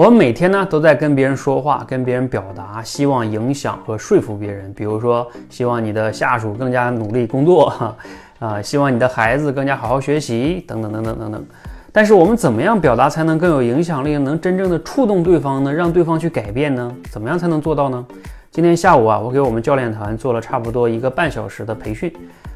我们每天呢都在跟别人说话，跟别人表达，希望影响和说服别人。比如说，希望你的下属更加努力工作，啊，希望你的孩子更加好好学习，等等等等等等。但是我们怎么样表达才能更有影响力，能真正的触动对方呢？让对方去改变呢？怎么样才能做到呢？今天下午啊，我给我们教练团做了差不多一个半小时的培训，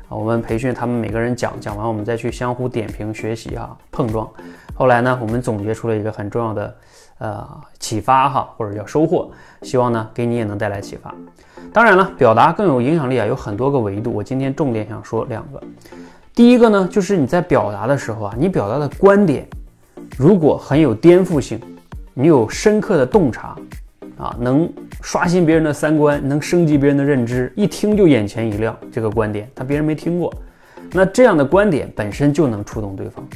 我们培训他们每个人讲，讲完我们再去相互点评学习哈，碰撞。后来呢，我们总结出了一个很重要的呃启发哈，或者叫收获，希望呢给你也能带来启发。当然了，表达更有影响力啊，有很多个维度，我今天重点想说两个。第一个呢，就是你在表达的时候啊，你表达的观点如果很有颠覆性，你有深刻的洞察，啊，能刷新别人的三观，能升级别人的认知，一听就眼前一亮。这个观点他别人没听过，那这样的观点本身就能触动对方。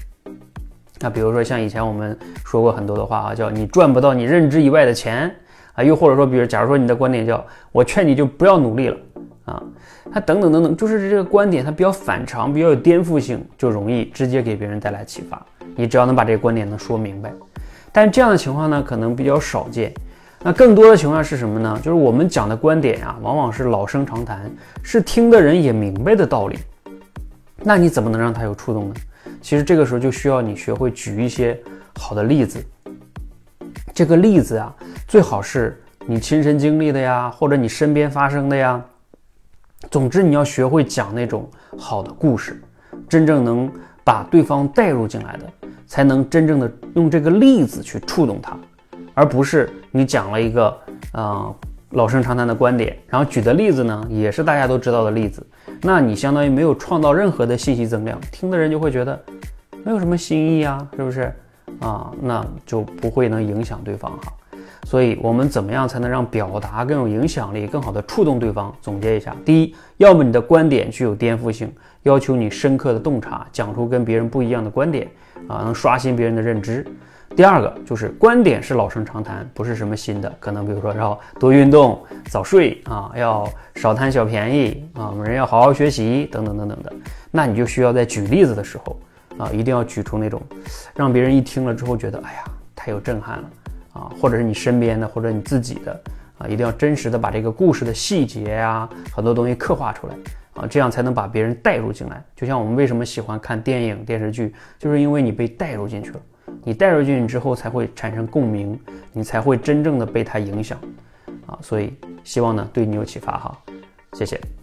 那比如说像以前我们说过很多的话啊，叫你赚不到你认知以外的钱啊，又或者说，比如假如说你的观点叫我劝你就不要努力了啊。他等等等等，就是这个观点，它比较反常，比较有颠覆性，就容易直接给别人带来启发。你只要能把这个观点能说明白，但这样的情况呢，可能比较少见。那更多的情况是什么呢？就是我们讲的观点啊，往往是老生常谈，是听的人也明白的道理。那你怎么能让他有触动呢？其实这个时候就需要你学会举一些好的例子。这个例子啊，最好是你亲身经历的呀，或者你身边发生的呀。总之，你要学会讲那种好的故事，真正能把对方带入进来的，才能真正的用这个例子去触动他，而不是你讲了一个啊老生常谈的观点，然后举的例子呢也是大家都知道的例子，那你相当于没有创造任何的信息增量，听的人就会觉得没有什么新意啊，是不是啊？那就不会能影响对方哈。所以，我们怎么样才能让表达更有影响力、更好的触动对方？总结一下：第一，要么你的观点具有颠覆性，要求你深刻的洞察，讲出跟别人不一样的观点，啊，能刷新别人的认知；第二个就是观点是老生常谈，不是什么新的，可能比如说要多运动、早睡啊，要少贪小便宜啊，我们人要好好学习等等等等的。那你就需要在举例子的时候，啊，一定要举出那种让别人一听了之后觉得，哎呀，太有震撼了。啊，或者是你身边的，或者你自己的，啊，一定要真实的把这个故事的细节呀，很多东西刻画出来，啊，这样才能把别人带入进来。就像我们为什么喜欢看电影电视剧，就是因为你被带入进去了，你带入进去之后才会产生共鸣，你才会真正的被它影响，啊，所以希望呢对你有启发哈，谢谢。